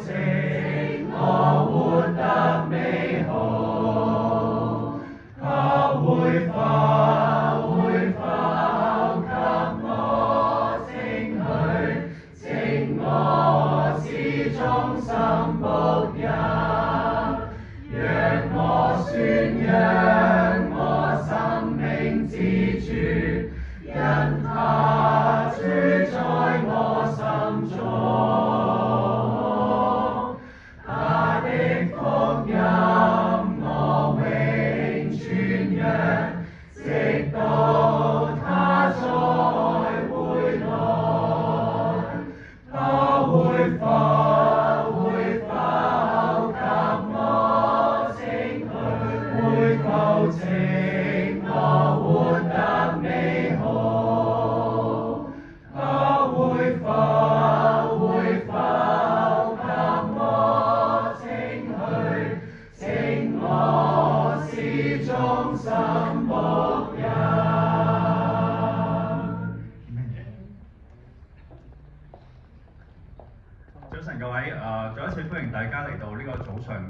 情我活得美好，求会发会给我清去，情我始终心不忍，若我算若我生命之柱，求情我活得美好，他会否会否及我清去请我始终心不人。早晨各位，呃，再一次欢迎大家嚟到呢个早上。